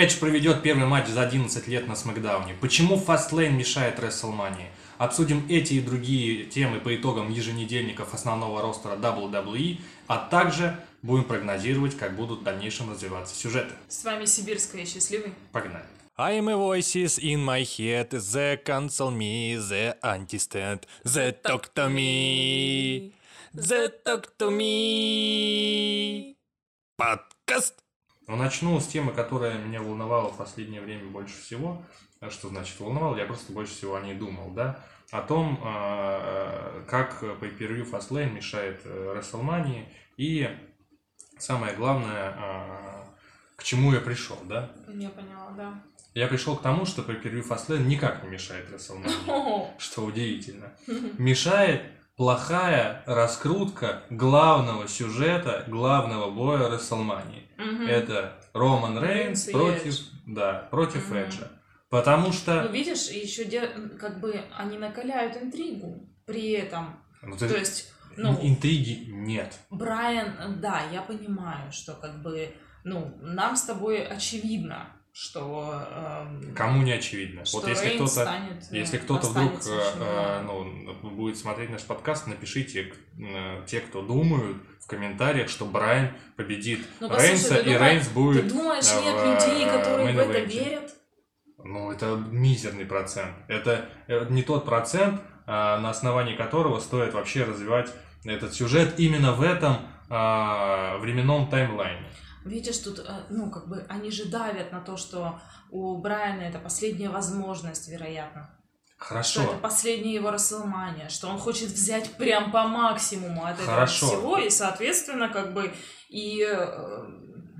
Эдж проведет первый матч за 11 лет на Смакдауне. Почему Fastlane мешает WrestleMania? Обсудим эти и другие темы по итогам еженедельников основного ростера WWE, а также будем прогнозировать, как будут в дальнейшем развиваться сюжеты. С вами Сибирская счастливый. Погнали. I'm a voices in my head, the cancel me, the anti-stand, the talk to me, the talk to me. Подкаст. Ну, начну с темы, которая меня волновала в последнее время больше всего. А Что значит волновал? Я просто больше всего о ней думал, да? О том, а, как pay-per-view Fastlane мешает э, WrestleMania и самое главное, а, к чему я пришел, да? Я поняла, да. Я пришел к тому, что pay-per-view Fastlane никак не мешает WrestleMania, что удивительно. Мешает плохая раскрутка главного сюжета, главного боя WrestleMania. Мгм. Это Роман Рейнс против, Эдж. да, против Мгм. Эджа. Потому Ну, что... видишь, еще как бы они накаляют интригу при этом. ну, То ты- есть, ну, Интриги нет. Брайан, да, я понимаю, что как бы, ну, нам с тобой очевидно, что... эм, Кому не очевидно. что вот если кто-то... станет, э, Если кто-то вдруг э, э, ну, будет смотреть наш подкаст, напишите э, те, кто думают в комментариях, что Брайан победит Ну, Рейнса, ты и думаешь- Рейнс Ты будет... думаешь, э, нет в, людей, э, которые в это верят? Ну, это мизерный процент. Это э, не тот процент, а, на основании которого стоит вообще развивать этот сюжет именно в этом а, временном таймлайне. Видишь, тут, э, ну, как бы, они же давят на то, что у Брайана это последняя возможность, вероятно. Что Хорошо. это последняя его Расселмания, что он хочет взять прям по максимуму от этого Хорошо. всего, и, соответственно, как бы и э,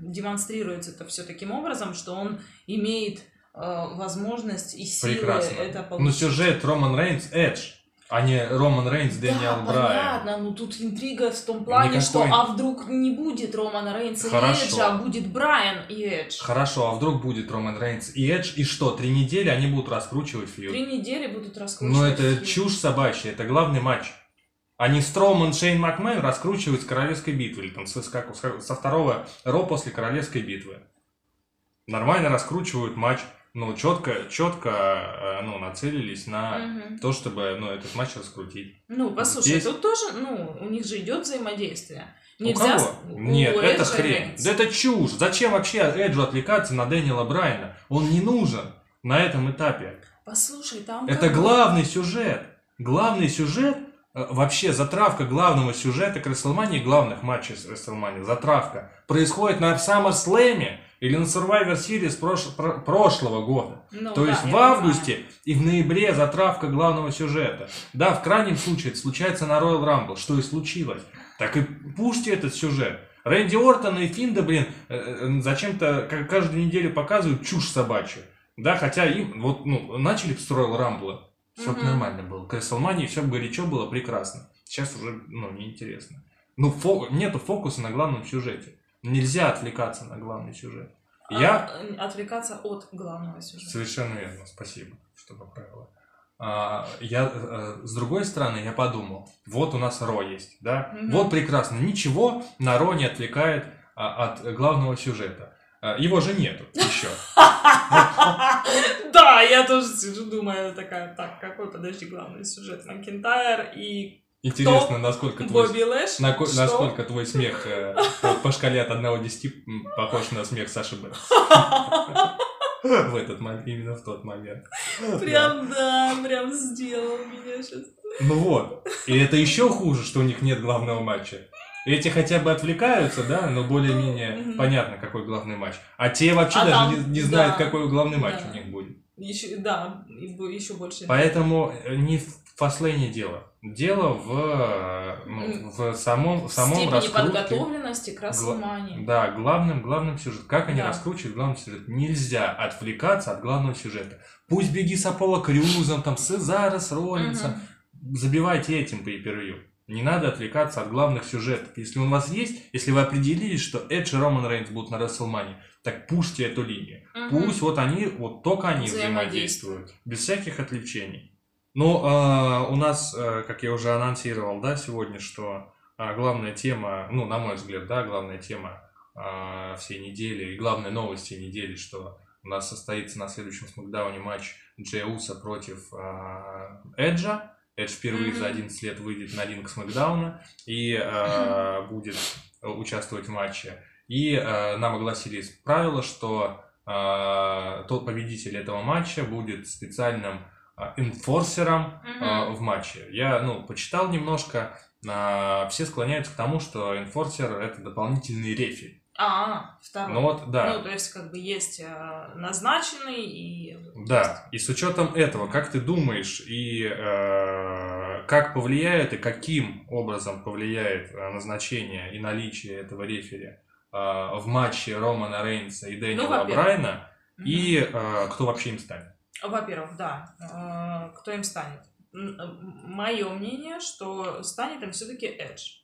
демонстрируется это все таким образом, что он имеет э, возможность и силы Прекрасно. это Но получить. сюжет Роман Рейнс Эдж, а не Роман Рейнс Дэниел да, Брайан. понятно, но тут интрига в том плане, Никакой- что а вдруг не будет Романа Рейнса Хорошо. и Эджа, а будет Брайан и Эдж. Хорошо, а вдруг будет Роман Рейнс и Эдж, и что, три недели они будут раскручивать фьюд? Три недели будут раскручивать. Ну это фьюд. чушь собачья, это главный матч. Они Строман, Шейн Макмен раскручивают с Королевской битвы, или там с- как- со второго Ро после Королевской битвы. Нормально раскручивают матч, ну четко, четко, ну нацелились на Мгм. то, чтобы, ну этот матч раскрутить. Ну, послушай, Здесь- тут тоже, ну, у них же идет взаимодействие. У Нельзя... кого? с- у Нет, это Эджа хрень. Да это чушь. Зачем вообще Эджу отвлекаться на Дэниела Брайана? Он не нужен на этом этапе. Послушай, там... Это как бы- главный сюжет. Главный сюжет, э, вообще затравка главного сюжета к Расселмане, главных матчей с Расселмане, затравка, происходит на SummerSlam или на Survivor Series прош- про- прошлого года. Ну, То да, есть в августе и в ноябре затравка главного сюжета. Да, в крайнем случае это случается на Royal Rumble, что и случилось. Так и пушьте этот сюжет. Рэнди Ортон и Финда, блин, э, э, зачем-то каждую неделю показывают чушь собачью. Да, хотя им, вот, ну, начали с Royal Rumble, все Мгм. нормально было. К WrestleMania все горячо было прекрасно. Сейчас уже, ну, неинтересно. Ну, фо- нету фокуса на главном сюжете. Нельзя отвлекаться на главный сюжет. Я А, отвлекаться от главного сюжета. Совершенно верно, спасибо, что поправила. А, я, э, с другой стороны, я подумал, вот у нас Ро есть, да? Мгм. Вот прекрасно, ничего на Ро не отвлекает а, от главного сюжета. Его же нету еще. Да, я тоже сижу, думаю, такая, так, какой, подожди, главный сюжет? Макентайр и Интересно, насколько твой, Бобби Лэш? нако- Что? насколько твой смех э, по шкале от 1 до 10 м, похож на смех Саши Б. В этот момент, именно в тот момент. Прям, да, прям сделал меня сейчас. Ну вот. И это еще хуже, что у них нет главного матча. Эти хотя бы отвлекаются, да, но более-менее понятно, какой главный матч. А те вообще А даже там, не, не знают, какой главный матч да. у них будет. Еще, да, еще больше. Поэтому э, не в фастлейне дело. Дело в, э, ну, в самом, в самом степени раскрутке. подготовленности к Расселмании. Да, главным, главным сюжет. Как они Да. раскручивают главный сюжет? Нельзя отвлекаться от главного сюжета. Пусть беги с Аполло Крюзом, там, Сезара с Роллинсом. Забивайте этим по pay Не надо отвлекаться от главных сюжетов. Если у вас есть, если вы определились, что Эдж и Роман Рейнс будут на WrestleMania, так пушьте эту линию. Мгм. Пусть вот они, вот только они взаимодействуют. Без всяких отвлечений. Ну, э, у нас, э, как я уже анонсировал, да, сегодня, что э, главная тема, ну, на мой взгляд, да, главная тема э, всей недели и главная новость всей недели, что у нас состоится на следующем смакдауне матч Джей Уса против э, Эджа. Эдж впервые Мгм. за 11 лет выйдет на ринг смакдауна и э, будет участвовать в матче. И э, нам огласили правило, что э, тот победитель этого матча будет специальным э, инфорсером э, в матче. Я, ну, почитал немножко, э, все склоняются к тому, что инфорсер это дополнительный рефери. А, второй. Ну вот, да. Ну, то есть, как бы есть назначенный и... Да, и с учетом этого, как ты думаешь, и э, как повлияет, и каким образом повлияет назначение и наличие этого рефери э, в матче Романа Рейнса и Дэниела Ну. Брайна, Мгм. и э, кто вообще им станет? Во-первых, да. э, Кто им станет? Мое мнение, что станет им все-таки Эдж.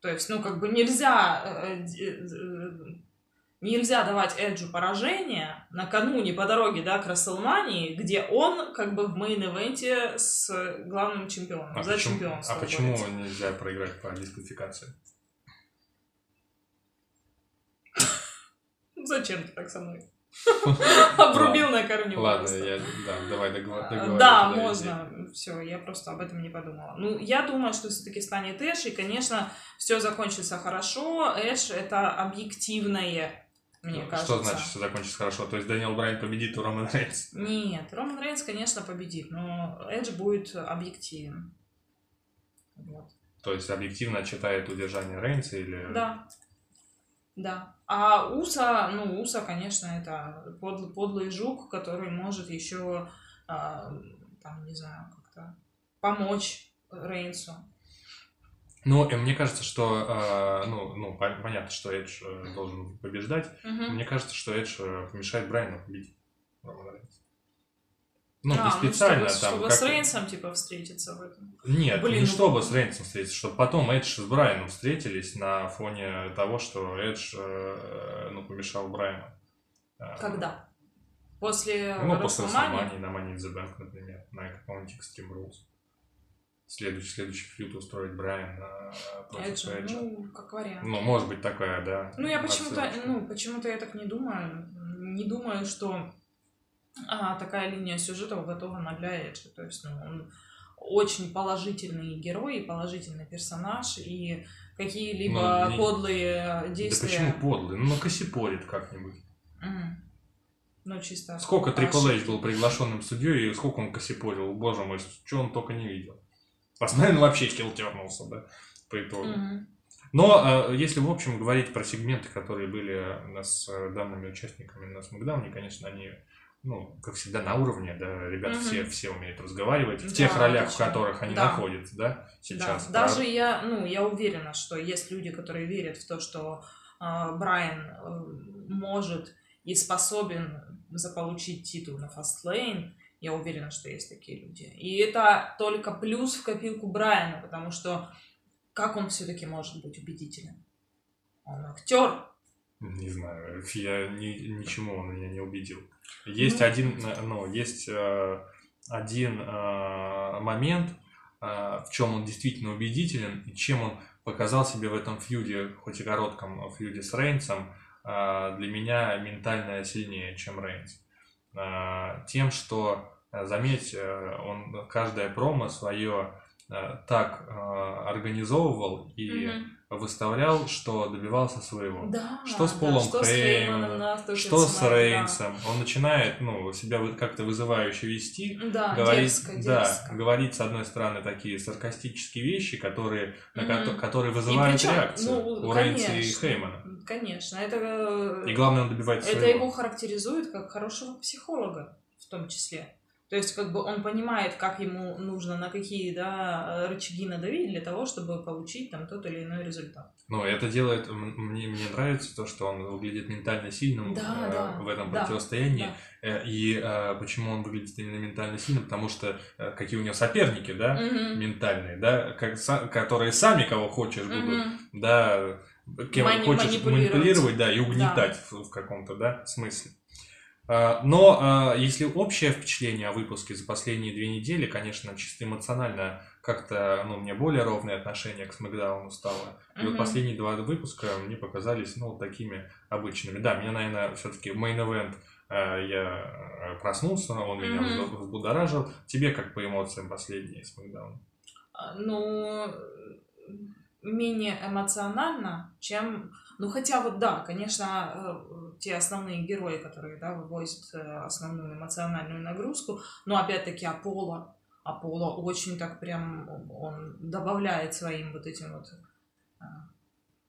То есть, ну, как бы нельзя... э, э, Нельзя давать Эджу поражение накануне по дороге, да, к Рестлмании, где он как бы в main event е с главным чемпионом, А за почему, чемпионство. а почему борется. нельзя проиграть по дисквалификации? Зачем ты так со мной? Обрубил на корню. Ладно, я, да, давай договор, А, Да, можно. Все, я просто об этом не подумала. Ну, я думаю, что все-таки станет Эш, и, конечно, все закончится хорошо. Эш это объективное, мне кажется. Что значит, что закончится хорошо? То есть Дэниел Брайан победит у Романа Рейнса? Нет, Роман Рейнс, конечно, победит, но Эдж будет объективен. Вот. То есть объективно читает удержание Рейнса или... Да. Да. А Уса, ну, Уса, конечно, это подлый, подлый жук, который может еще, а, там, не знаю, как-то помочь Рейнсу. Ну, и мне кажется, что, э, ну, ну, пон- понятно, что Эдж э, должен побеждать. Мгм. Мне кажется, что Эдж э, помешает Брайану победить. Ну, А, не специально чтобы, там. чтобы как- с Рейнсом, типа, встретиться в этом. Нет, Блин, не ну- чтобы с Рейнсом встретиться, чтобы потом Эдж с Брайаном встретились на фоне того, что Эдж, э, ну, помешал Брайану. Э, Когда? После Ну, после Расселмании? На Money in the Bank, например, на каком-нибудь Extreme Rules. Следующий, следующий фьют устроить Брайан э, против Эджа, Эджа. ну, как вариант. Ну, может быть такая, да. Ну, я почему-то, ну, почему-то я так не думаю. Не думаю, что а, такая линия сюжета уготована для Эджа. То есть, ну, он очень положительный герой и положительный персонаж, и какие-либо Ну, не- подлые Да действия... почему подлый? Ну, накосипорит как-нибудь. Мгм. Ну, чисто... Сколько Трипл Эйч был приглашенным судьей, и сколько он косипорил, боже мой, что он только не видел. Постоянно вообще хилтернулся, да, по итогу. Мгм. Но э, если в общем говорить про сегменты, которые были с э, данными участниками на Смакдауне, конечно, они, ну, как всегда, на уровне, да, ребята Мгм. все, все умеют разговаривать в Да, тех ролях, в точно. которых они Да. находятся, да, сейчас. Да, даже я, ну, я уверена, что есть люди, которые верят в то, что а, Брайан э, может и способен заполучить титул на Fastlane. Я уверена, что есть такие люди. И это только плюс в копилку Брайана, потому что как он все-таки может быть убедителен? Он актер. Не знаю, я ни, ничему он меня не убедил. Есть Ну. один, э, ну, есть э, один э, момент, э, в чем он действительно убедителен, и чем он показал себе в этом фьюде, хоть и коротком фьюде с Рейнсом, э, для меня ментально сильнее, чем Рейнс. Э, Тем, что, э, заметь, э, он каждое промо свое э, так э, организовывал и Мгм. Выставлял, что добивался своего. Да, Что с Полом что да, то, Что с смотрю, да. Рейнсом? Он начинает, ну, себя как-то вызывающе вести, Да, говорить, дерзко, да, дерзко. говорить с одной стороны такие саркастические вещи, которые, на Мгм. ко- которые вызывают причём, реакцию ну, у Рейнса и конечно. Хеймана. Конечно, это... И главное, он добивается Это своего. его характеризует как хорошего психолога в том числе. То есть, как бы он понимает, как ему нужно, на какие да, рычаги надавить для того, чтобы получить там тот или иной результат. Ну, это делает, мне, мне нравится то, что он выглядит ментально сильным Да, э, да, в этом да, противостоянии. да. Э, И э, почему он выглядит именно ментально сильным? Потому что э, какие у него соперники, да, Мгм. ментальные, да, как, са- которые сами кого хочешь будут Мгм. да, кем Мани- хочешь манипулировать. манипулировать, да, и угнетать в, в каком-то, да, смысле. А, Но а, если общее впечатление о выпуске за последние две недели, конечно, чисто эмоционально как-то, ну, мне более ровное отношение к Смакдауну стало. И вот Мгм. последние два выпуска мне показались, ну, такими обычными. Да, меня, наверное, все-таки мейн-эвент э, я э, проснулся, он меня взбу- взбудоражил. Тебе как по эмоциям последние Смакдаун? А, Ну, менее эмоционально, чем... Ну, хотя вот да, конечно, э, те основные герои, которые, да, вывозят э, основную эмоциональную нагрузку, но опять-таки Аполло, Аполло очень так прям, он добавляет своим вот этим вот э,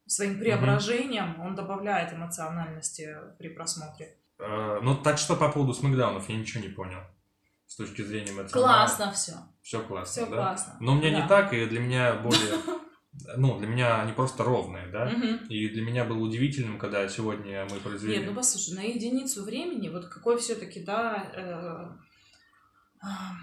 своим преображением, он добавляет эмоциональности при просмотре. Ну, так что по поводу Смакдаунов я ничего не понял. С точки зрения эмоционального. Классно все, Все классно, все да? классно. Но у меня Да. не так, и для меня более... Ну, для меня они просто ровные, да? Мгм. И для меня было удивительным, когда сегодня мы произвели... Нет, ну послушай, на единицу времени, вот какой все-таки, да, э, а,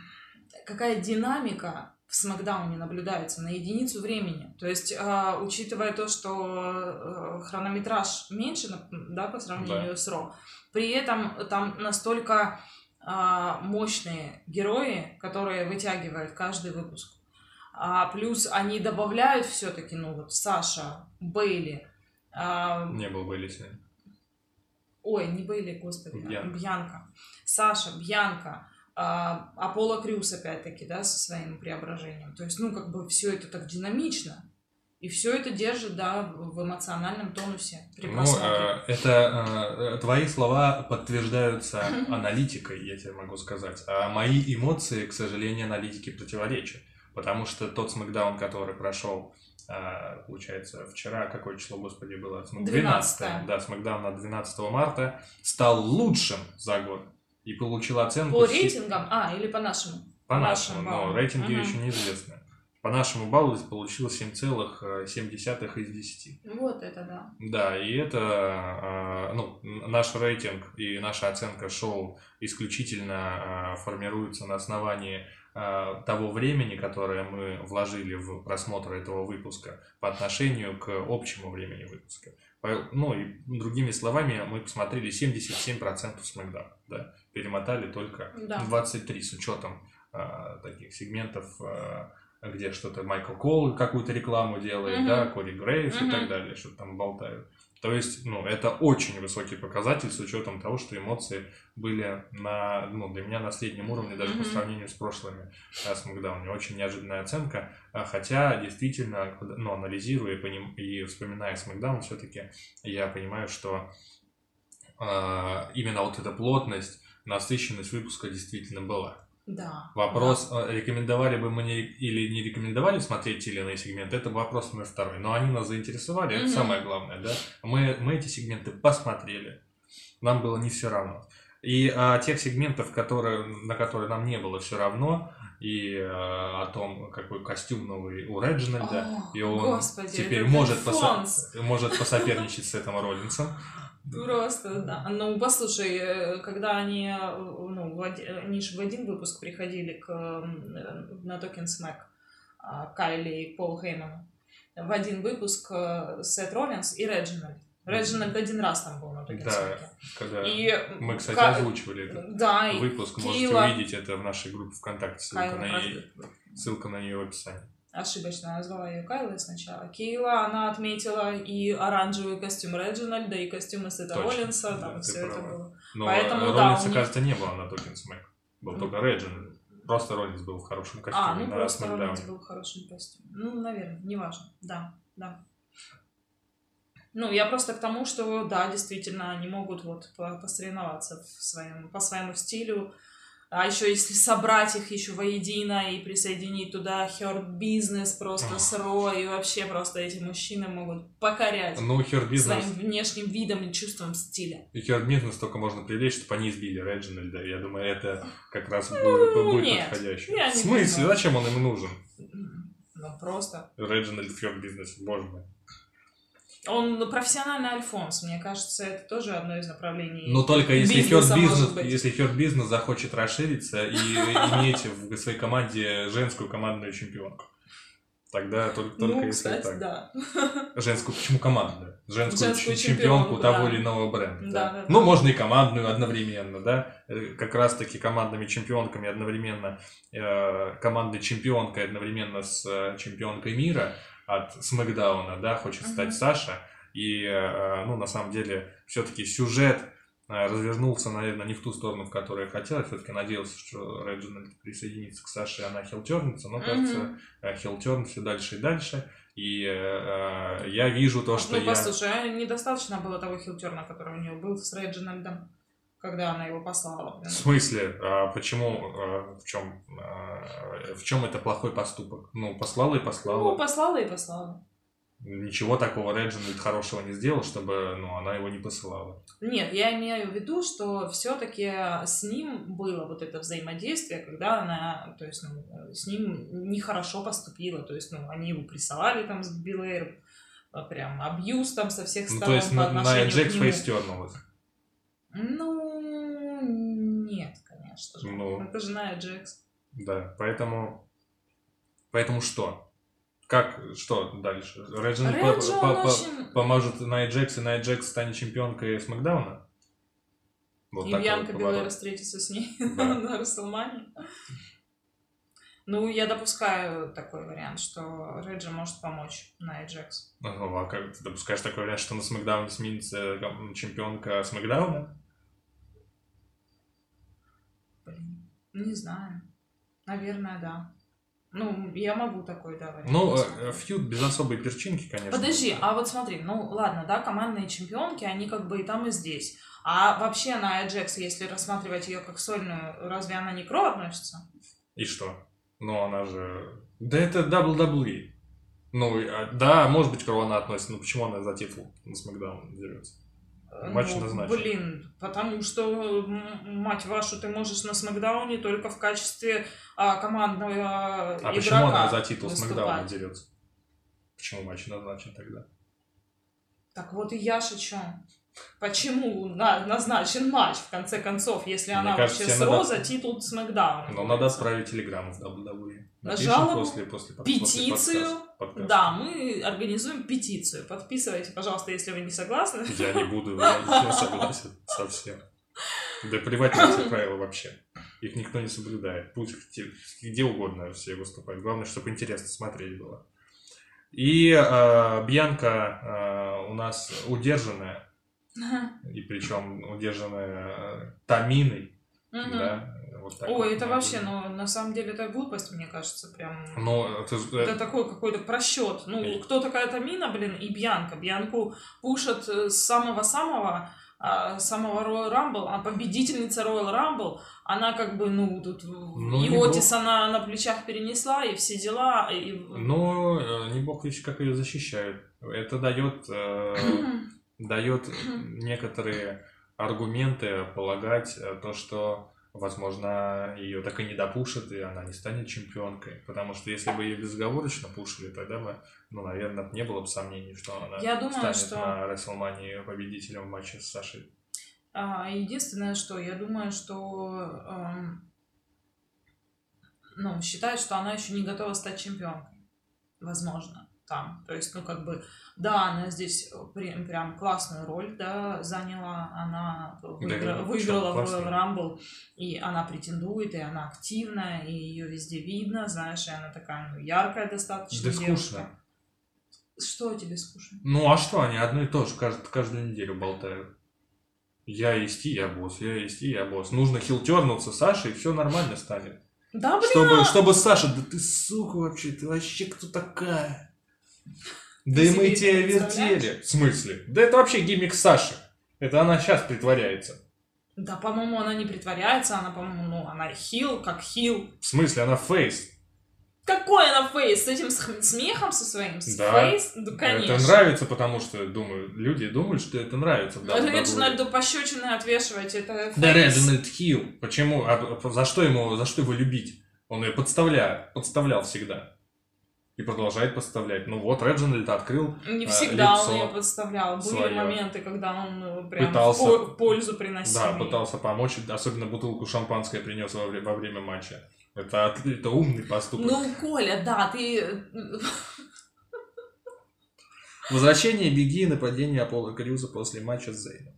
какая динамика в Смакдауне наблюдается на единицу времени. То есть, а, учитывая то, что э, хронометраж меньше, да, по сравнению с Ро, при этом там настолько а, мощные герои, которые вытягивают каждый выпуск. А плюс они добавляют все-таки, ну вот Саша, Бейли, а, Не было бы Элисы. Ой, не Бейли, господи, Бьянка. Бьянка. Саша, Бьянка, а, Аполло Крюс, опять-таки, да, со своим преображением. То есть, ну, как бы все это так динамично. И все это держит, да, в эмоциональном тонусе при Ну, просмотре. э, это э, твои слова подтверждаются аналитикой, я тебе могу сказать. А мои эмоции, к сожалению, аналитике противоречат. Потому что тот смакдаун, который прошел, э, получается, вчера, какое число, господи, было? Смак- 12-е. Да, смакдаун на 12 марта стал лучшим за год. И получил оценку... По рейтингам? А, или по нашему? По нашему, но баллам. рейтинги Мгм. еще неизвестны. По нашему баллу получил 7,7 из 10. Вот это да. Да, и это, э, ну, наш рейтинг и наша оценка шоу исключительно э, формируется на основании э, того времени, которое мы вложили в просмотр этого выпуска по отношению к общему времени выпуска. Ну, и другими словами, мы посмотрели 77% Смакдауна, да, перемотали только Да. 23 с учетом э, таких сегментов, э, где что-то Майкл Кол какую-то рекламу делает, Мгм. да, Кори Грейвс и Мгм. так далее, что там болтают. То есть, ну, это очень высокий показатель с учетом того, что эмоции были на, ну, для меня на среднем уровне даже по Мгм. сравнению с прошлыми э, Смакдауне. Очень неожиданная оценка, А хотя действительно, ну, анализируя и, поним- и вспоминая Смакдаун, все-таки я понимаю, что э, именно вот эта плотность, насыщенность выпуска действительно была. Да. Вопрос, э, рекомендовали бы мы не- или не рекомендовали смотреть те или иные сегменты, это вопрос номер второй. Но они нас заинтересовали, это Мгм. самое главное, да. Мы, мы эти сегменты посмотрели, нам было не все равно. И а, тех сегментов, которые, на которые нам не было все равно, и а, о том, какой костюм новый у Реджинальда, О, и он Господи, теперь это может, посо- может посоперничать с этим Роллинсом. Просто, да. Ну, послушай, э, когда они, э, ну, в оди- они же в один выпуск приходили к, э, на Токен Смэк, а, Кайли и Пол Хейману, в один выпуск Сет Роллинс и Реджинальд. Реджинальд один раз там был на Talking Да, когда И мы, кстати, Ка- озвучивали этот Да, выпуск, можете Кила- увидеть это в нашей группе ВКонтакте, ссылка Кайла, на, нее, ссылка на нее в описании. Ошибочно назвала ее Кайлой сначала. Кейла, она отметила и оранжевый костюм Реджинальда, и костюм Сета Точно, Роллинса, да, там ты все это было. Но Поэтому, да, Роллинса, них- кажется, не было на Talking Smack. Был Ну. только Реджин. Просто Роллинс был в хорошем костюме А, ну на просто Смакдауне. Роллинс был в хорошем костюме. Ну, наверное, неважно. Да, да. Ну, я просто к тому, что, да, действительно, они могут вот по- посоревноваться в своем, по своему стилю. А еще если собрать их еще воедино и присоединить туда Hurt Business просто Ох. с Ро, и вообще просто эти мужчины могут покорять Ну, Бизнес, своим внешним видом и чувством стиля. и Херд Бизнес только можно привлечь, чтобы они избили Реджинальда. Я думаю, это как раз будет, Ну, будет нет, подходяще. я В смысле? думаю. Зачем он им нужен? Ну, просто. Реджинальд в Херд Бизнесе, боже мой. Он профессиональный альфонс, мне кажется, это тоже одно из направлений. Но только если может Бизнес, если Херд Бизнес захочет расшириться и иметь в своей команде женскую командную чемпионку. Тогда только, только ну, если кстати, так. да. Женскую, почему командную? Женскую, Женскую чемпионку, чемпионку, того да. или иного бренда. Да, да, ну, да. можно и командную одновременно, да. Э, Как раз-таки командными чемпионками одновременно, э, командой чемпионкой одновременно с э, чемпионкой мира от Смакдауна, да, хочет стать Мгм. Саша. И, э, ну, на самом деле, все-таки сюжет э, развернулся, наверное, не в ту сторону, в которую я хотел. Я все-таки надеялся, что Реджинальд присоединится к Саше, и она хилтернется. Но, кажется, э, хилтерн все дальше и дальше. И э, я вижу то, что ну, я... послушай, а недостаточно было того хилтерна, который у нее был с Реджинальдом, когда она его послала. В смысле? А почему? а, в чем? в чем это плохой поступок? Ну, послала и послала. Ну, послала и послала. Ничего такого Реджинальд хорошего не сделал, чтобы ну, она его не посылала. Нет, я имею в виду, что все-таки с ним было вот это взаимодействие, когда она, то есть, ну, с ним нехорошо поступила, то есть, ну, они его прессовали там с Билэйром, а, прям абьюз там со всех Ну, сторон то есть по на, на отношению Джекс к нему. фейстернулась. Ну, конечно же. Ну. Это жена Джекс. Да, поэтому... Поэтому что? Как, что дальше? Реджинальд по- Реджи, по- он по- очень... поможет Найт Джекс, и Найт Джекс станет чемпионкой Смакдауна? Вот И Бьянка вот поворот. встретится с ней Да. на Расселмане. Ну, я допускаю такой вариант, что Реджи может помочь на Джекс. Ну, а как ты допускаешь такой вариант, что на Смакдауне сменится чемпионка Смакдауна? Блин, не знаю. Наверное, да. Ну, я могу такой, да, вариант. Ну, э, фьюд без особой перчинки, конечно. Подожди, а вот смотри, ну ладно, да, командные чемпионки, они как бы и там, и здесь. А вообще на Джекс, если рассматривать ее как сольную, разве она не к Ро относится? И что? Ну, она же... Да это WWE. Ну, а, да, может быть, к Ро она относится, но почему она за титул на Смакдаун дерется? Матч Ну, назначен. Блин, потому что, мать вашу, ты можешь на Смакдауне только в качестве а, командного А игрока почему она за титул. Смакдауна дерется? Почему матч назначен тогда? Так вот и я шучу. Почему на- назначен матч, в конце концов, если Мне она кажется, вообще с надо- титул Смакдауна? Но надо отправить телеграмму в WWE. На Напишем жалобу? после, после, Петицию? после подкаста- подкаста. Да, мы организуем петицию. Подписывайте, пожалуйста, если вы не согласны. Я не буду, я не согласен совсем. Да плевать на эти правила вообще. Их никто не соблюдает. Пусть где, угодно все выступают. Главное, чтобы интересно смотреть было. И э, Бьянка э, у нас удержанная, и причем удержанная э, Таминой, да, вот так Ой, вот. это вообще, ну, на самом деле, это глупость, мне кажется, прям. Но это, ж- Это такой какой-то просчет. Ну, И- кто такая Тамина, блин, и Бьянка. Бьянку пушат э, с самого-самого а, самого Royal Rumble, а победительница Royal Rumble, она как бы, ну, тут Ну, и Отис она на плечах перенесла, и все дела, и... Но э, не бог весь как ее защищают. Это дает, э, дает некоторые аргументы полагать э, то, что, возможно, ее так и не допушат, и она не станет чемпионкой. Потому что если бы ее безоговорочно пушили, тогда бы, ну, наверное, не было бы сомнений, что она Я думаю, станет что- на Расселмании победителем в матче с Сашей. А, единственное, что я думаю, что эм, ну, считают, что она еще не готова стать чемпионкой. Возможно, там. То есть, ну, как бы, да, она здесь при- прям классную роль, да, заняла. Она выигра- Да, выиграла в Rumble, и она претендует, и она активная, и ее везде видно, знаешь, и она такая, ну, яркая достаточно Да девушка. скучно. Что тебе скучно? Ну, а что, они одно и то же кажд- каждую неделю болтают. Я есть и я босс, я есть и я босс. Нужно хилтернуться Саше, и все нормально станет. Да, блин, Чтобы, чтобы Саша, да ты сука вообще, ты вообще кто такая? Да и мы тебя вертели. В смысле? Да это вообще gimmick Саши. Это она сейчас притворяется. Да, по-моему, она не притворяется, она, по-моему, ну, она хил, как хил. В смысле, она face. Какой она face? С этим смехом со своим? С Да. Face? Да, конечно. Это нравится, потому что думаю, люди думают, что это нравится. в Ну, это WWE. Реджинальду пощечины отвешивать, это Да, face. Реджинальд Heel. Почему? А за что ему, за что его любить? Он ее подставляет, подставлял всегда. И продолжает подставлять. Ну вот, Реджинальд открыл. Не а, всегда лицо он ее подставлял. Были своё. моменты, когда он э, прям Пытался. в по- пользу приносил. Да, ей. пытался помочь. Особенно бутылку шампанское принес во, во время матча. Это, это умный поступок. Ну, Коля, да, ты... э, Возвращение Беги и нападение Аполло Крюза после матча с Зейном.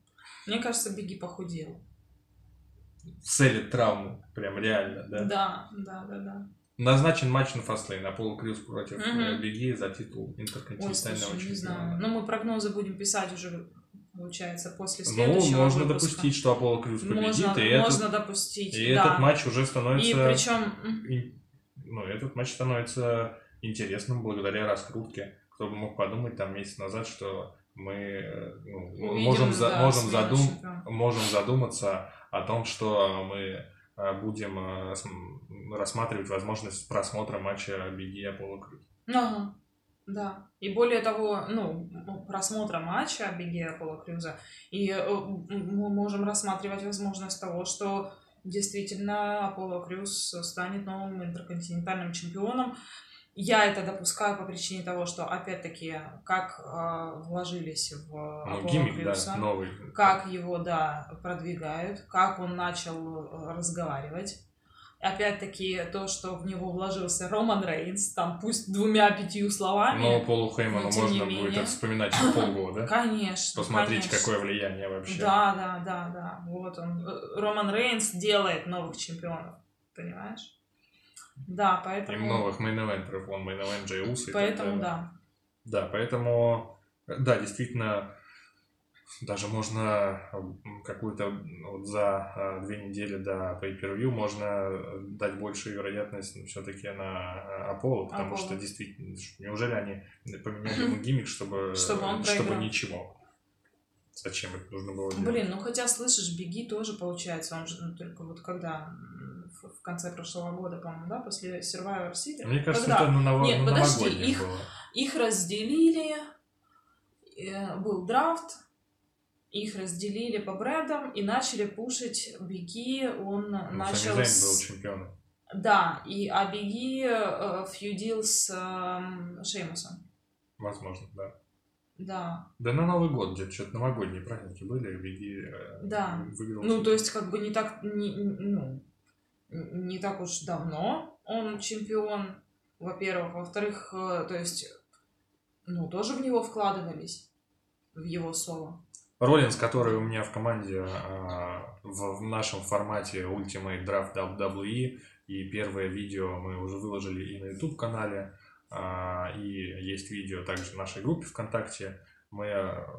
Мне кажется, Беги похудел. Целит травму. Прям реально, да? Да, да, да, да. Назначен матч на Фастлейн. Аполло Крюз против Мгм. э, Беги за титул Ой, интерконтинентального не чемпиона. знаю. Ну, мы прогнозы будем писать уже получается, после Ну, следующего можно выпуска. допустить, что Аполло Крюс победит, Можно, и, можно этот, допустить, и да. этот матч уже становится... И причем, Ну, этот матч становится интересным благодаря раскрутке. Кто бы мог подумать там месяц назад, что мы э, ну, Увидим, можем, за- да, можем, смену задум, можем задуматься о том, что мы будем э, см- рассматривать возможность просмотра матча Беги Аполло Крюс. Ага, да. И более того, ну, просмотра матча Беги Аполло Крюза, и э, мы можем рассматривать возможность того, что действительно Аполло Крюз станет новым интерконтинентальным чемпионом. Я это допускаю по причине того, что, опять-таки, как э, вложились в Ну, Аполло гиммик, Крюса, да, новый. как его, да, продвигают, как он начал э, разговаривать. Опять-таки, то, что в него вложился Роман Рейнс, там пусть двумя-пятью словами. Но Полу Хейману но можно не будет менее. это вспоминать через полгода. Конечно. Посмотрите, конечно. какое влияние вообще. Да, да, да, да. Вот он. Роман Рейнс делает новых чемпионов. Понимаешь? Да, И поэтому... новых main eventer ов, он main event Джей Уса и так Поэтому да. Да, поэтому, да, действительно, даже можно какую-то вот за а, две недели до pay-per-view можно дать большую вероятность все-таки на Аполло, потому Аполло. что действительно, неужели они поменяли ему gimmick, чтобы, Чтобы он чтобы проиграл. ничего? Зачем это нужно было делать? Блин, ну хотя, слышишь, Биг И тоже получается, он же ну, только вот когда в конце прошлого года, по-моему, да, после Survivor City. Мне кажется, Когда? это на, ново- Нет, на подожди, их- было. Их разделили, э, был драфт, их разделили по брендам и начали пушить Беги, он Ну, начал... Сами с- был чемпионом. Да, и а Беги э, фьюдил с эм, Шеймусом. Возможно, да. Да, Да на Новый год где-то что-то новогодние праздники были, Беги э, Да. выиграл. ну то есть как бы не так, не, ну, не так уж давно он чемпион, во-первых. Во-вторых, э, то есть, ну тоже в него вкладывались, в его соло. Роллинс, который у меня в команде а, в, нашем формате Ultimate Draft WWE, и первое видео мы уже выложили и на YouTube-канале, а, и есть видео также в нашей группе ВКонтакте. Мы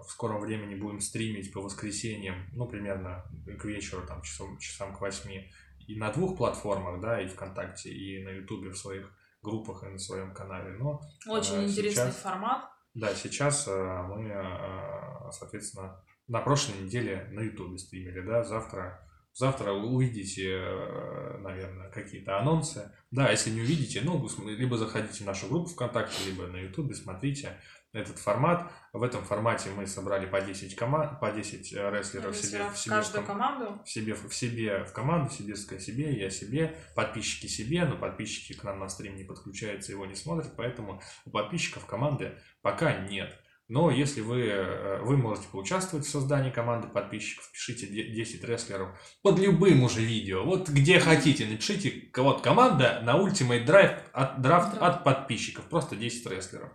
в скором времени будем стримить по воскресеньям, ну, примерно к вечеру, там, часам, часам к восьми, и на двух платформах, да, и ВКонтакте, и на YouTube в своих группах и на своем канале. Но Очень интересный сейчас- формат. да, сейчас э, мы, э, соответственно, на прошлой неделе на Ютубе стримили, да, завтра, завтра вы увидите, э, наверное, какие-то анонсы. Да, если не увидите, ну, либо заходите в нашу группу ВКонтакте, либо на Ютубе, смотрите этот формат. В этом формате мы собрали по 10 команд, по 10 э, рестлеров себе, в в себе в каждую ком- команду. в себе, в себе в команду, себе ска- себе, я себе, подписчики себе, но подписчики к нам на стрим не подключаются, его не смотрят, поэтому у подписчиков команды пока нет. Но если вы, э, вы можете поучаствовать в создании команды подписчиков, пишите де- 10 рестлеров под любым уже видео, вот где хотите, напишите, вот команда на Ultimate Drive от, драфт от подписчиков, просто 10 рестлеров.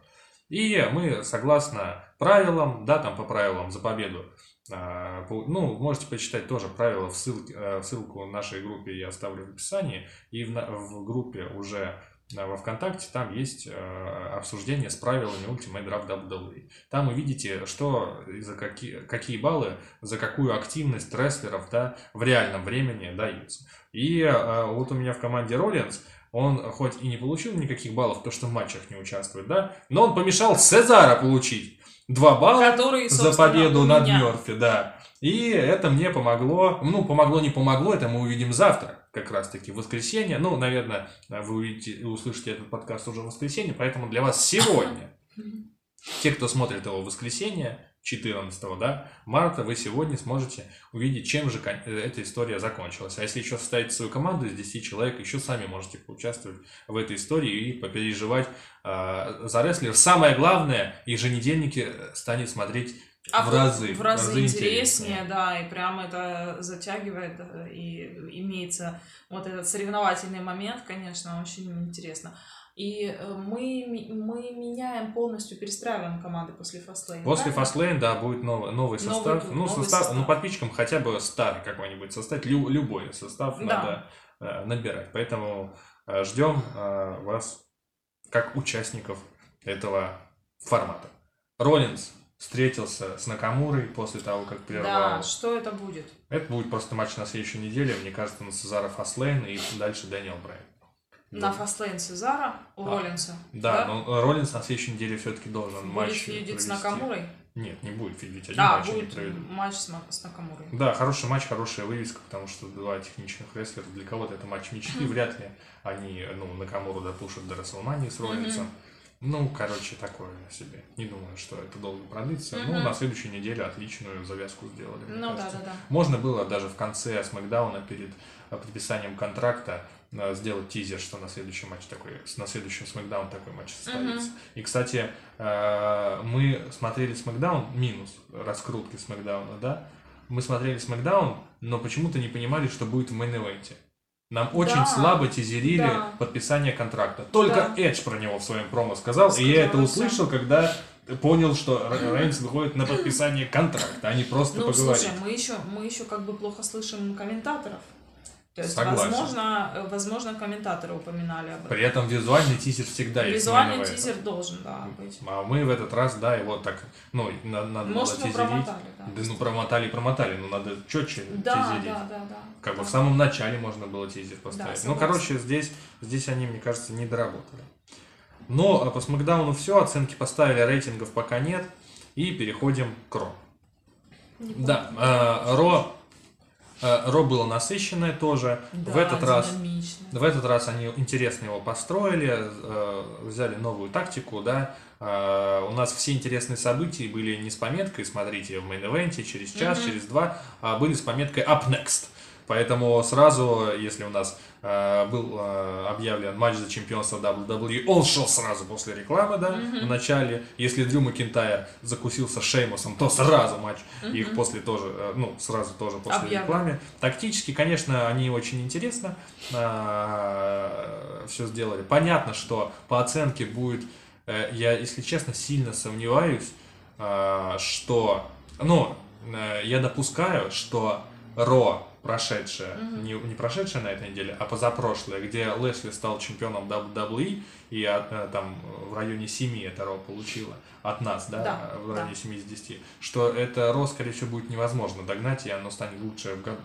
И мы, согласно правилам, да, там по правилам за победу, а, ну, можете почитать тоже правила, в ссылке, э, ссылку в нашей группе я оставлю в описании, и в, в группе уже во ВКонтакте там есть э, обсуждение с правилами Ultimate Draft WWE. Там увидите, что и за какие, какие баллы, за какую активность рестлеров да, в реальном времени даются. И э, вот у меня в команде Роллинс, он хоть и не получил никаких баллов, то что в матчах не участвует, да, но он помешал Сезара получить два балла Который, за победу над меня. Мерфи, да. И это мне помогло, ну, помогло, не помогло, это мы увидим завтра, как раз-таки, в воскресенье. Ну, наверное, вы увидите, услышите этот подкаст уже в воскресенье, поэтому для вас сегодня, те, кто смотрит его в воскресенье, 14 да, марта, вы сегодня сможете увидеть, чем же э, эта история закончилась. А если еще составить свою команду из 10 человек, еще сами можете поучаствовать в этой истории и попереживать э, за рестлеров. Самое главное, еженедельники станет смотреть А в вот разы, в разы в разы интереснее, да, и прям это затягивает, да, и имеется вот этот соревновательный момент, конечно, очень интересно. И э, мы, мы меняем полностью, перестраиваем команды после фастлейна. После правильно? Fastlane, да, будет новый, новый состав. Новый- ну, новый состав, состав. ну, подписчикам хотя бы старый какой-нибудь состав, лю- любой состав Да. надо э, набирать. Поэтому э, ждем э, вас как участников этого формата. Роллинс, встретился с Накамурой после того, как прервал. Да, что это будет? Это будет просто матч на следующей неделе, мне кажется, на Сезара Фаслейн и дальше Дэниел Брайан. На Фастлейн Сезара, у А, Роллинса. Да, но Роллинс на следующей неделе все-таки должен Будет матч фьюдить с провести. Накамурой? Нет, не будет фьюдить, один Да, матч они будет проведут. матч с, с Накамурой. Да, хороший матч, хорошая вывеска, потому что два техничных рестлера, для кого-то это матч мечты, вряд ли они, ну, Накамуру допушат до Расселмании с Роллинсом. Ну, короче, такое себе. Не думаю, что это долго продлится. Ну, на следующей неделе отличную завязку сделали. Ну да, да, да. Можно было даже в конце Смакдауна перед э, подписанием контракта сделать тизер, что на следующий матч такой, на следующем Смакдаун такой матч состоится. И, кстати, э, мы смотрели SmackDown, минус раскрутки SmackDown а, да? Мы смотрели SmackDown, но почему-то не понимали, что будет в main event е. Нам очень Да, слабо тизерили да. подписание контракта. Только Да. Эдж про него в своем промо сказал, и я это Сказал, услышал, когда понял, что Рейнс выходит на подписание контракта, а не просто Ну, поговорить. слушай, мы еще, мы еще как бы плохо слышим комментаторов. То есть, Согласен. возможно, э, возможно, комментаторы упоминали об этом. При этом визуальный тизер всегда есть. Визуальный тизер должен, да, быть. А мы в этот раз, да, его так, ну, на- надо Может, было тизерить. промотали, да. Да, ну, промотали, промотали, но надо четче Да, тизерить. да, да, да. Как бы Да. в самом начале можно было тизер поставить. ну, согласна. короче, здесь, здесь они, мне кажется, не доработали. Но а по Смакдауну все, оценки поставили, рейтингов пока нет. И переходим к Ро. Да, э, Ро, Ро было насыщенное тоже. в Да, этот раз в этот раз они интересно его построили, э, взяли новую тактику, да. Э, у нас все интересные события были не с пометкой, смотрите, в main event е через час, Мгм. через два, а были с пометкой Up Next. Поэтому сразу, если у нас э, был э, объявлен матч за чемпионство WWE, он шел сразу после рекламы, да, в начале. Если Дрю Макинтайр закусился Шеймусом, то сразу матч их после тоже, э, ну, сразу тоже после Объявлен. рекламы. Тактически, конечно, они очень интересно все сделали. Понятно, что по оценке будет, э, я, если честно, сильно сомневаюсь, что, ну, э, я допускаю, что Ро прошедшая, не, не прошедшая на этой неделе, а позапрошлая, где Лэшли стал чемпионом WWE, и от, э, там в районе 7 это Ро получила от нас, да, Да, в да. районе 7 из 10, что это Ро, скорее всего, будет невозможно догнать, и оно станет лучшее в году.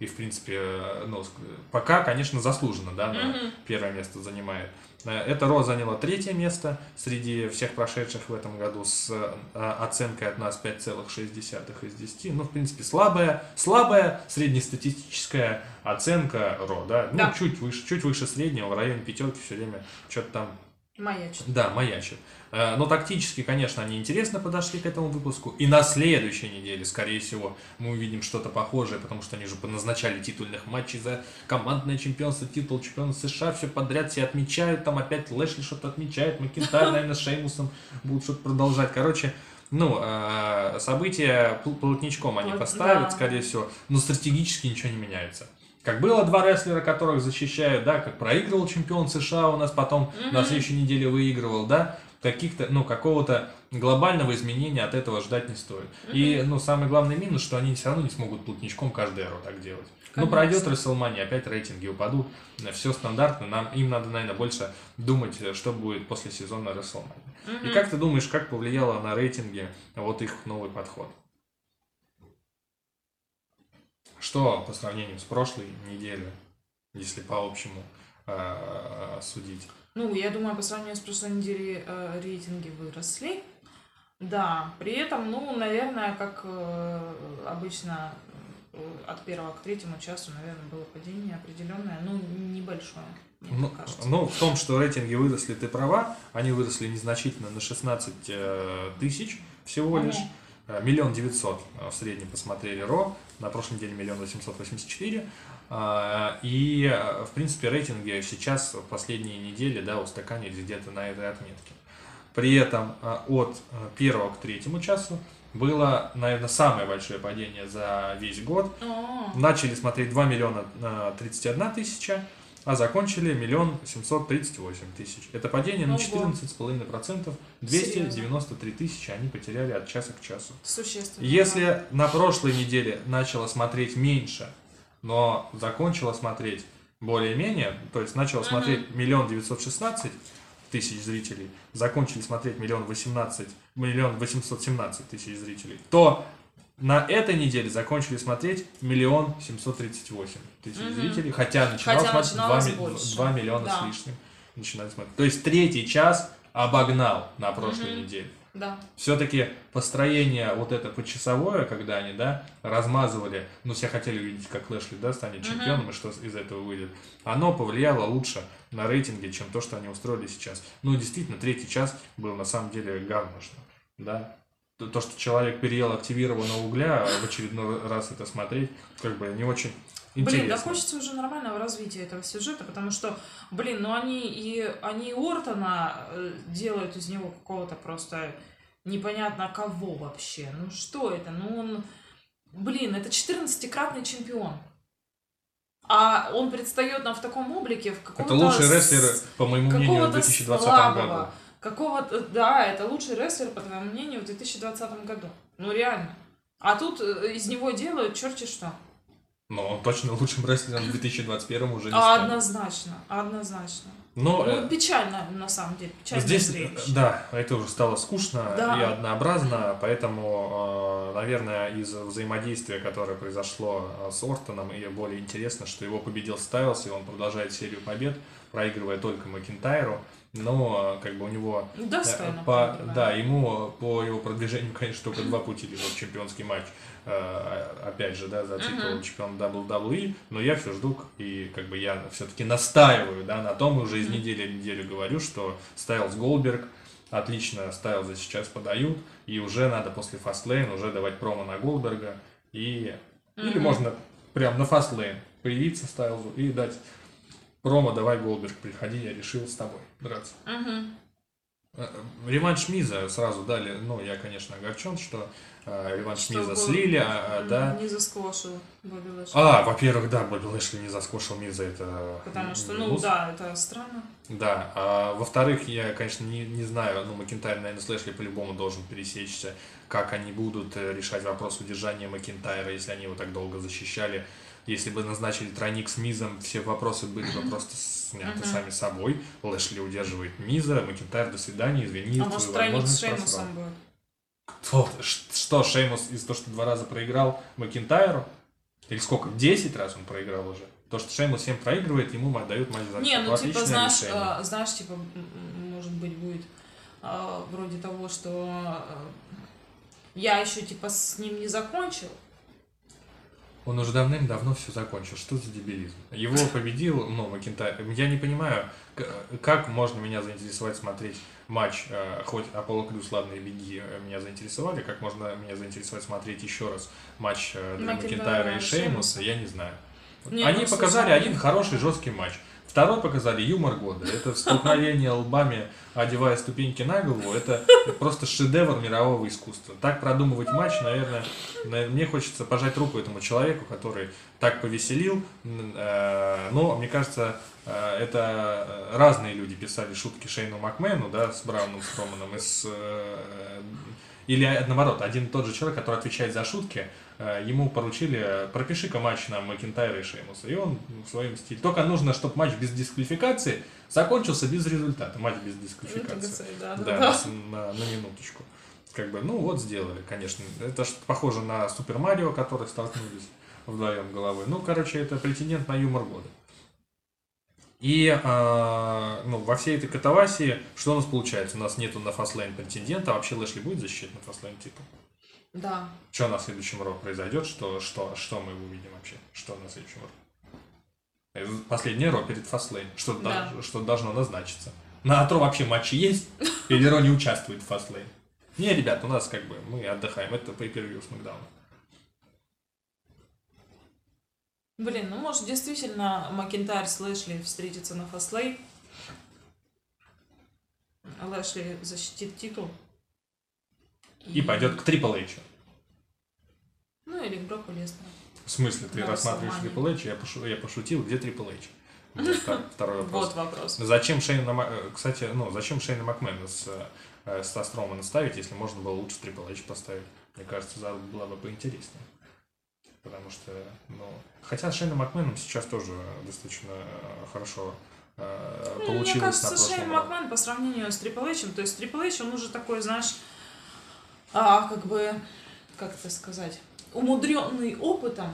И, в принципе, э, ну, пока, конечно, заслуженно, да, Мгм. первое место занимает. Э, Это Ро заняло третье место среди всех прошедших в этом году с э, оценкой от нас 5,6 из 10. Ну, в принципе, слабая, слабая среднестатистическая оценка Ро, да? Ну, Да. чуть выше, чуть выше среднего, в районе пятерки все время что-то там Маячит. да, маячит. Э, Но тактически, конечно, они интересно подошли к этому выпуску. И на следующей неделе, скорее всего, мы увидим что-то похожее, потому что они же поназначали титульных матчей за командное чемпионство, титул чемпиона США, все подряд все отмечают, там опять Лэшли что-то отмечает, Макинтайр, наверное, с Шеймусом будут что-то продолжать. Короче, ну, э, события полотничком они поставят, скорее всего, но стратегически ничего не меняется. Как было два рестлера, которых защищают, да, как проигрывал чемпион США у нас, потом на следующей неделе выигрывал, да, каких-то, ну, какого-то глобального изменения от этого ждать не стоит. И, ну, самый главный минус, что они все равно не смогут плотничком каждый эро так делать. Ну, Конечно. пройдет Расселмания, опять рейтинги упадут, все стандартно, нам, им надо, наверное, больше думать, э, что будет после сезона Расселмания. И как ты думаешь, как повлияло на рейтинги вот их новый подход? Что по сравнению с прошлой неделей, если по общему э, судить? Ну, я думаю, по сравнению с прошлой неделей э, рейтинги выросли. Да, при этом, ну, наверное, как э, обычно от первого к третьему часу, наверное, было падение определенное, ну, небольшое, мне Ну, ну, в том, что рейтинги выросли, ты права. Они выросли незначительно на 16 э, тысяч всего Ага. лишь. Э, Миллион девятьсот э, в среднем посмотрели РО. На прошлой неделе миллион восемьсот восемьдесят четыре. А, И, э, в принципе, рейтинги сейчас в последние недели, да, устаканились где-то на этой отметке. При этом э, от э, первого к третьему часу было, наверное, самое большое падение за весь год. Начали смотреть 2 миллиона э, 31 тысяча, а закончили миллион 738 тысяч. Это падение на Ого. 14,5%. 293 тысячи они потеряли от часа к часу. существенно. Если на прошлой неделе начала смотреть меньше, но закончила смотреть более-менее, то есть начала смотреть миллион девятьсот шестнадцать, тысяч зрителей, закончили смотреть миллион восемнадцать, миллион восемьсот семнадцать тысяч зрителей, то на этой неделе закончили смотреть миллион семьсот тридцать восемь тысяч Мгм. зрителей, хотя начинал Хотя смотреть начиналось 2, больше. 2 миллиона Да. с лишним. Начинали смотреть. То есть третий час обогнал на прошлой Мгм. неделе. Да. Все-таки построение вот это почасовое, когда они, да, размазывали, ну, все хотели увидеть, как Лэшли, да, станет чемпионом и что из этого выйдет, оно повлияло лучше на рейтинги, чем то, что они устроили сейчас. Ну, действительно, третий час был на самом деле говношно, да. То, то, что человек переел активированного угля, а в очередной раз это смотреть, как бы не очень интересно. Блин, да хочется уже нормального развития этого сюжета, потому что, блин, ну они и они и Ортона э, делают из него какого-то просто непонятно кого вообще. Ну что это? Ну он, блин, это 14-кратный чемпион. А он предстает нам в таком облике, в каком-то... Это лучший рестлер, по моему мнению, в какого-то 2020 слабого, году. Какого-то, да, это лучший рестлер, по твоему мнению, в 2020 году. Ну реально. А тут э, из него делают черти что. Но он точно лучшим рестлером в 2021 уже не А станет. однозначно, однозначно. Но э, Ну, печально, на самом деле, печально Здесь, зрелище. да, это уже стало скучно Да. и однообразно, поэтому, э, наверное, из взаимодействия, которое произошло э, с Ортоном, и более интересно, что его победил Стайлс, и он продолжает серию побед, проигрывая только Макинтайру, но э, как бы у него... э, Достойно. по, проигрывает. да, ему по его продвижению, конечно, только два пути лежат чемпионский матч. Э, Опять же, да, за титул Мгм. чемпиона WWE, но я все жду, и как бы я все-таки настаиваю, да, на том, и уже из Мгм. недели в неделю говорю, что Стайлз Голдберг, отлично Стайлза сейчас подают, и уже надо после Fastlane уже давать промо на Голдберга, и... Или Мгм. можно прям на Fastlane появиться Стайлзу и дать промо, давай, Голдберг, приходи, я решил с тобой драться. Э, Реванш Миза сразу дали, ну, я, конечно, огорчен, что э, реванш Что Миза Гол- слили, а, а, да. Не заскошил Бобби Лэшли. А, во-первых, да, Бобби Лэшли не заскошил Миза, это Потому что, ну да, это странно. Да, а во-вторых, я, конечно, не, не знаю, ну, Макинтайр, наверное, с Лэшли по-любому должен пересечься, как они будут э, решать вопрос удержания Макинтайра, если они его так долго защищали. Если бы назначили тройник с Мизом, все вопросы были бы просто сняты сами собой. Лэшли удерживает Миза, Макинтайр, до свидания, извини. а может тройник с. Шеймусом будет? Кто- Что, Шеймус из-за того, что два раза проиграл Макинтайру? Или сколько? 10 раз он проиграл уже? То, что Шеймус всем проигрывает, ему отдают матч за Не, ну типа, знаешь, э, знаешь, типа, может быть, будет э, вроде того, что э, я еще типа с ним не закончил. Он уже давным-давно все закончил. Что за дебилизм? Его победил, ну, Макинтайр. Я не понимаю, как можно меня заинтересовать смотреть матч, э, хоть Аполло Крюс, ладно, и Беги э, меня заинтересовали, как можно меня заинтересовать смотреть еще раз матч э, Дрю Макинтайра и Шеймуса, я не знаю. Не, Они ну, показали один хороший жесткий матч. Второй показали юмор года. Это столкновение лбами, одевая ступеньки на голову. Это просто шедевр мирового искусства. Так продумывать матч, наверное, на- мне хочется пожать руку этому человеку, который так повеселил. Э, Но, мне кажется, э, это э, разные люди писали шутки Шейну Макмену, да, с Брауном Строманом, и с... э, Или наоборот, один и тот же человек, который отвечает за шутки, э, ему поручили, э, пропиши-ка матч на Макинтайра и Шеймуса. И он в своем стиле. Только нужно, чтобы матч без дисквалификации закончился без результата. Матч без Ну, дисквалификации. ТГЦ, да, да, Да, да. на, на минуточку. Как бы, ну вот сделали, конечно. Это похоже на Супер Марио, которые столкнулись вдвоем головой. Ну, короче, это претендент на юмор года. И а, ну, во всей этой катавасии, что у нас получается? У нас нету на фастлейн претендента, а вообще Лэшли будет защищать на фастлейн титул? Да. Что на следующем ро произойдет? Что, что, что мы увидим вообще? Что на следующем ро? Э, Последнее ро перед фастлейн. Что, Да. дол- что должно назначиться? На Атро вообще матчи есть? Или Ро не участвует в фастлейн? Не, ребят, у нас как бы мы отдыхаем. Это pay-per-view с Макдауна. Блин, ну может действительно Макинтайр с Лэшли встретятся на фастлей. Лэшли защитит титул. И пойдет к Трипл Эйчу. Ну или к Броку Леснеру. В смысле, ты На рассматриваешь. Трипл Эйч? Я, пошу- я пошутил, где Трипл Эйч? Второй вопрос. Вот вопрос. Зачем Шейна, э, кстати, ну, зачем Шейна Макмена с, э, с Стромана ставить, если можно было лучше Трипл Эйч поставить? Мне кажется, было бы поинтереснее. Потому что, ну, хотя с Шейном Макменом сейчас тоже достаточно э, хорошо э, Ну, получилось Мне на кажется, прошлом Шейн. Макмен по сравнению с Triple H, то есть Triple H, он уже такой, знаешь, а, как бы, как это сказать, умудренный опытом,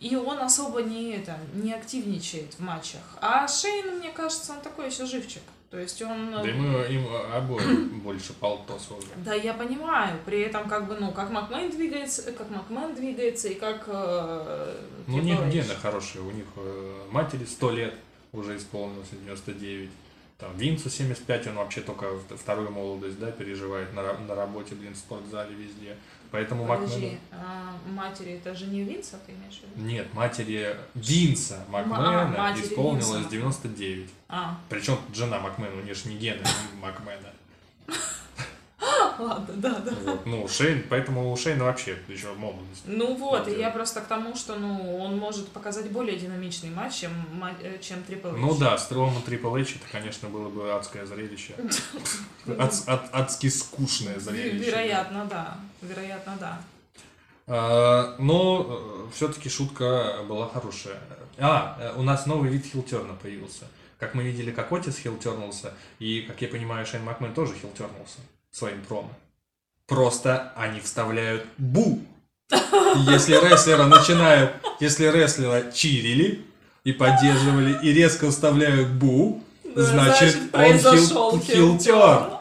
и он особо не, это, не активничает в матчах. А Шейн, мне кажется, он такой еще живчик. То есть он... Да ему, им обоим больше полтоса уже. Да, я понимаю. При этом, как бы, ну, как Макмен двигается, как Макмен двигается, и как э, Ну, у них H. гены хорошие, у них э, матери 100 лет уже исполнилось, 99. Там Винсу 75, он вообще только вторую молодость, да, переживает на, на работе, блин, в спортзале везде. Поэтому Подожди, Макмену... а, матери, это же не Винса, ты имеешь в виду? Нет, матери Винса Макмена матери исполнилось Винса Макмена. 99. А, Причем жена Макмена, у нее же не гены Макмена. ладно, да, да. Вот. Ну, Шейн, поэтому у Шейна вообще еще молодость. Ну вот, и я э. просто к тому, что ну он может показать более динамичный матч, чем, э, чем H. Ну да, Строман Трипл Эйч, это, конечно, было бы адское зрелище. Адс- ад- Адски скучное зрелище. Вероятно, да. Вероятно, да. А, Но все-таки шутка была хорошая. А, э, у нас новый вид хилтерна появился. Как мы видели, как Отис хилтернулся, и, как я понимаю, Шейн Макмен тоже хилтернулся своим промо. Просто они вставляют бу. Если рестлера начинают, если рестлера чирили и поддерживали, и резко вставляют бу, Ну, значит, он хил- хилтер.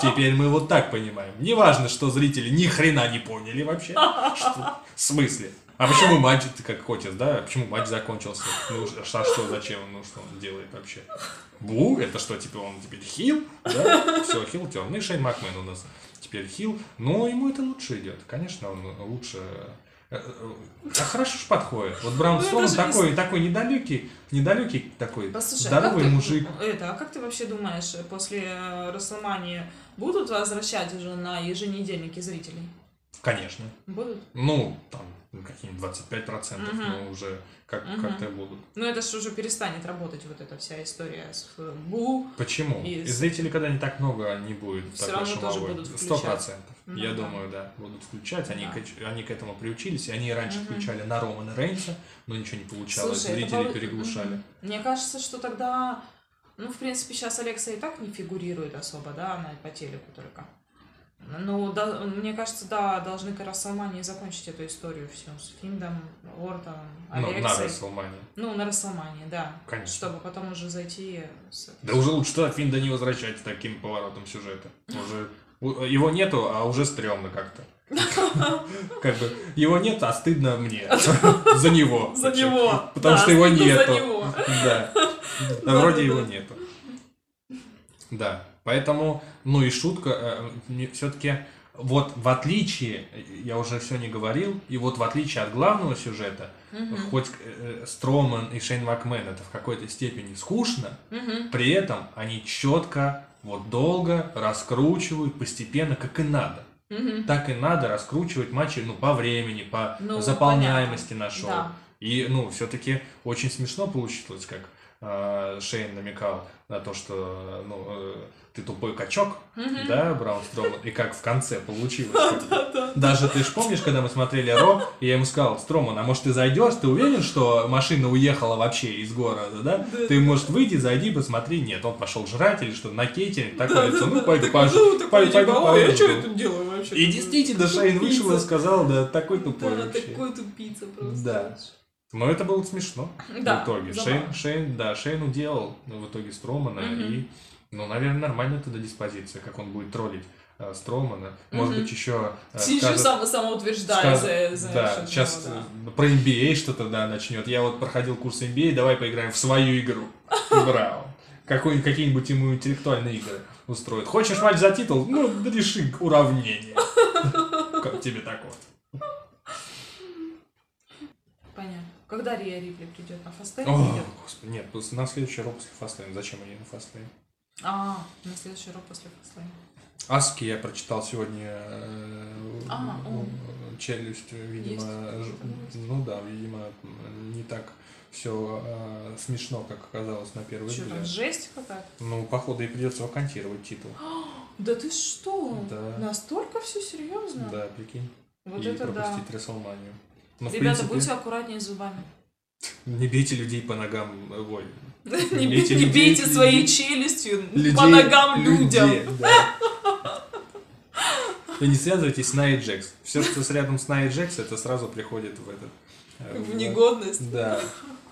Теперь мы вот так понимаем. Неважно, что зрители ни хрена не поняли вообще. Что- В смысле? А почему матч, ты как Хотис, да? Почему матч закончился? Ну, а что, зачем? Ну, что он делает вообще? Бу, это что, типа, он теперь хил? Да? Все, хил терн. И Шейн Макмен у нас теперь хил. Но ему это лучше идет. Конечно, он лучше... А хорошо ж подходит. Вот Браун Ну, же не такой, такой недалекий, недалекий такой Послушай, а здоровый ты, мужик. Это, а как ты вообще думаешь, после Расселмании будут возвращать уже на еженедельники зрителей? Конечно. Будут? Ну, там, ну, какие-нибудь 25%, Мгм. ну, уже как, Мгм. как-то будут. Ну это же уже перестанет работать вот эта вся история с Бу. Почему? И с- зрителей, когда не так много, не будет Всё такой равно тоже шумовой. будут Сто включать. процентов. Ну Я да. думаю, да, будут включать. Они, Да. к, они к этому приучились, и они раньше Мгм. включали на Романа Рейнса, но ничего не получалось, Слушай, это зрители пол- переглушали. Мне кажется, что тогда, ну, в принципе, сейчас Алекса и так не фигурирует особо, да, она по телеку только. Ну, да, мне кажется, да, должны к Расселмании закончить эту историю всю с Финдом, Ортоном, Ну, на Алексой. Расселмане. Ну, на Расселмании, да. Конечно. Чтобы потом уже зайти с... Да уже лучше туда Финда не возвращать с таким поворотом сюжета. Уже его нету, а уже стрёмно как-то. Как бы его нет, а стыдно мне за него. За него! Потому что его нету. За него. Да. Вроде его нету. Да. Поэтому, ну и шутка, все-таки, вот в отличие, я уже все не говорил, и вот в отличие от главного сюжета, Мгм. хоть э, Строман и Шейн Макмен это в какой-то степени скучно, Мгм. при этом они четко, вот долго раскручивают постепенно, как и надо. Мгм. Так и надо раскручивать матчи, ну, по времени, по Ну, заполняемости на шоу. Да. И, ну, все-таки очень смешно получилось, как э, Шейн намекал на то, что, ну, э, ты тупой качок, Мгм. да, Браун Строман, и как в конце получилось. Даже ты ж помнишь, когда мы смотрели Ро, и я ему сказал, Строман, а может ты зайдешь, ты уверен, что машина уехала вообще из города, да? Ты, может, выйди, зайди, посмотри. Нет, он пошел жрать или что, на кейтеринг, такое, ну, пойду, пойду, пойду, пойду, Ой, а что я пойду. тут делаю вообще? И действительно, Шейн вышел и сказал, да, такой тупой Да, вообще. такой тупица просто. Да. Но это было смешно Да, в итоге. Шейн, Шейн, да, Шейн уделал ну, в итоге Стромана и, ну, наверное, нормальная тогда диспозиция, как он будет троллить э, Стромана. Может Мгм. быть, еще э, Еще скажет- сам, самоутверждая скажет- за, за да, сейчас него, да. э, про NBA что-то, да, начнет. Я вот проходил курс NBA, давай поиграем в свою игру. Браво. Какой, какие-нибудь ему интеллектуальные игры устроит. Хочешь матч за титул? Ну, реши уравнение. Как тебе такое? Понятно. Когда Рия Рипли придет? На фастейн О, господи, нет, на следующий рок после фастлейн. Зачем они на фастлейн? А, на следующий рок после фастейна. Аски я прочитал сегодня э, А, о. челюсть, видимо, ж- ну да, видимо, не так все смешно, как оказалось на первый там, взгляд. жесть какая-то? Ну, походу, и придется вакантировать титул. Да ты что? Да. Настолько все серьезно? Да, прикинь. Вот и это да. пропустить Рестлманию. Ну, в Ребята, принципе, будьте аккуратнее с зубами. Не бейте людей по ногам, э, ой. Не бейте не людей, бейте своей людей. челюстью людей- по ногам людям. да. И не связывайтесь с Найей Джекс. Все, что с рядом с Найей Джекс, это сразу приходит в этот... э, В негодность. Да,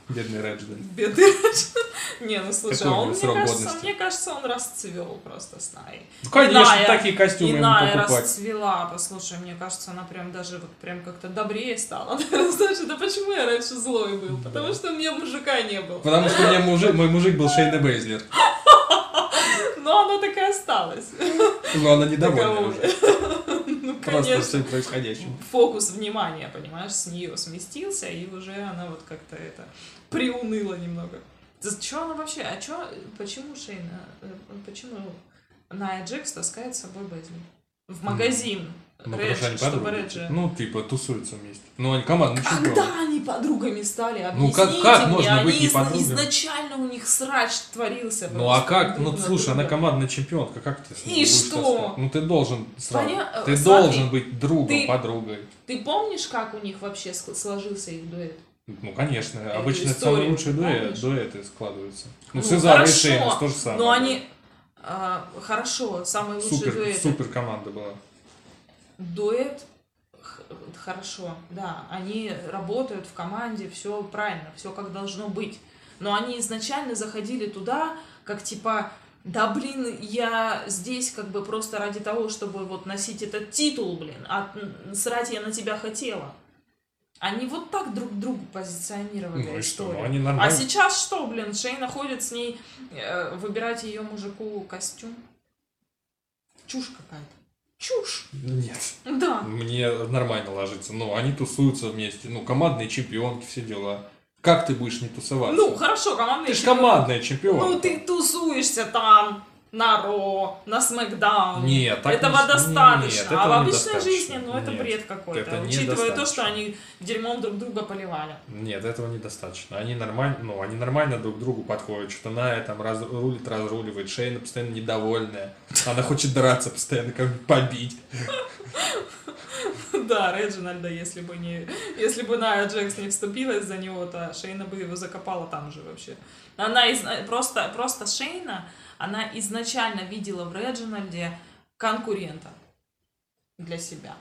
бедный Реджинальд. Бедный Не, ну слушай, Какой а он, мне кажется, годности? мне кажется, он расцвел просто с Наей. Ну, конечно, Иная- такие костюмы ему Иная покупать. расцвела, послушай, мне кажется, она прям даже вот прям как-то добрее стала. Знаешь, да почему я раньше злой был? Потому что у меня мужика не было. Потому что у меня мужик, мой мужик был Шейна Бейзлер. Но она так и осталась. Но она недовольна уже. Просто конечно. всем происходящим. Фокус внимания, понимаешь, с нее сместился, и уже она вот как-то это приуныла немного. Что она вообще? А чё, почему Шейна, э, почему Ная Джекс таскает с собой Безли? В магазин. Ну, Редж, потому что они подруги. Реджи. Ну, типа, тусуются вместе. Ну, они команда, ну. Когда они подругами стали? Ну, как- Объясните как мне, можно быть они не подругами? Изначально у них срач творился. Ну, а как? Ну, слушай, она командная чемпионка, как ты с ней И что? Ну, ты должен сразу. Поня- Ты смотри, должен быть другом, ты- подругой. Ты помнишь, как у них вообще сложился их дуэт? Ну, конечно. Эту Обычно историю самые лучшие дуэ- помнишь? дуэты складываются. Ну, Ну, Сезар и хорошо, Шеймус то же самое. Но они... а, хорошо, самый лучший Супер, дуэт. супер команда была. Дуэт хорошо, да, они работают в команде, все правильно, все как должно быть. Но они изначально заходили туда, как типа, да блин, я здесь как бы просто ради того, чтобы вот носить этот титул, блин, а срать я на тебя хотела. Они вот так друг другу позиционировали Ну и что? историю. Ну, они а нормально. сейчас что, блин, Шейна ходит с ней э, выбирать ее мужику костюм? Чушь какая-то. Чушь. Нет. Да. Мне нормально ложится. Ну, они тусуются вместе. Ну, командные чемпионки, все дела. Как ты будешь не тусоваться? Ну, хорошо, командные ты же командная чемпионка. Ну, ты тусуешься там, на Ро, на Смакдауне. Нет, так этого не- достаточно. нет, а в этого обычной жизни, ну, это Нет, бред какой-то. Учитывая то, что они дерьмом друг друга поливали. Нет, этого недостаточно. Они нормально, ну, они нормально друг к другу подходят. Что-то Ная там разрулит, разруливает. Шейна постоянно недовольная. Она хочет драться постоянно, как побить. Да, Реджинальда, если бы не... Если бы Ная Джекс не вступилась за него, то Шейна бы его закопала там же вообще. Она из... просто, просто Шейна, она изначально видела в Реджинальде конкурента для себя.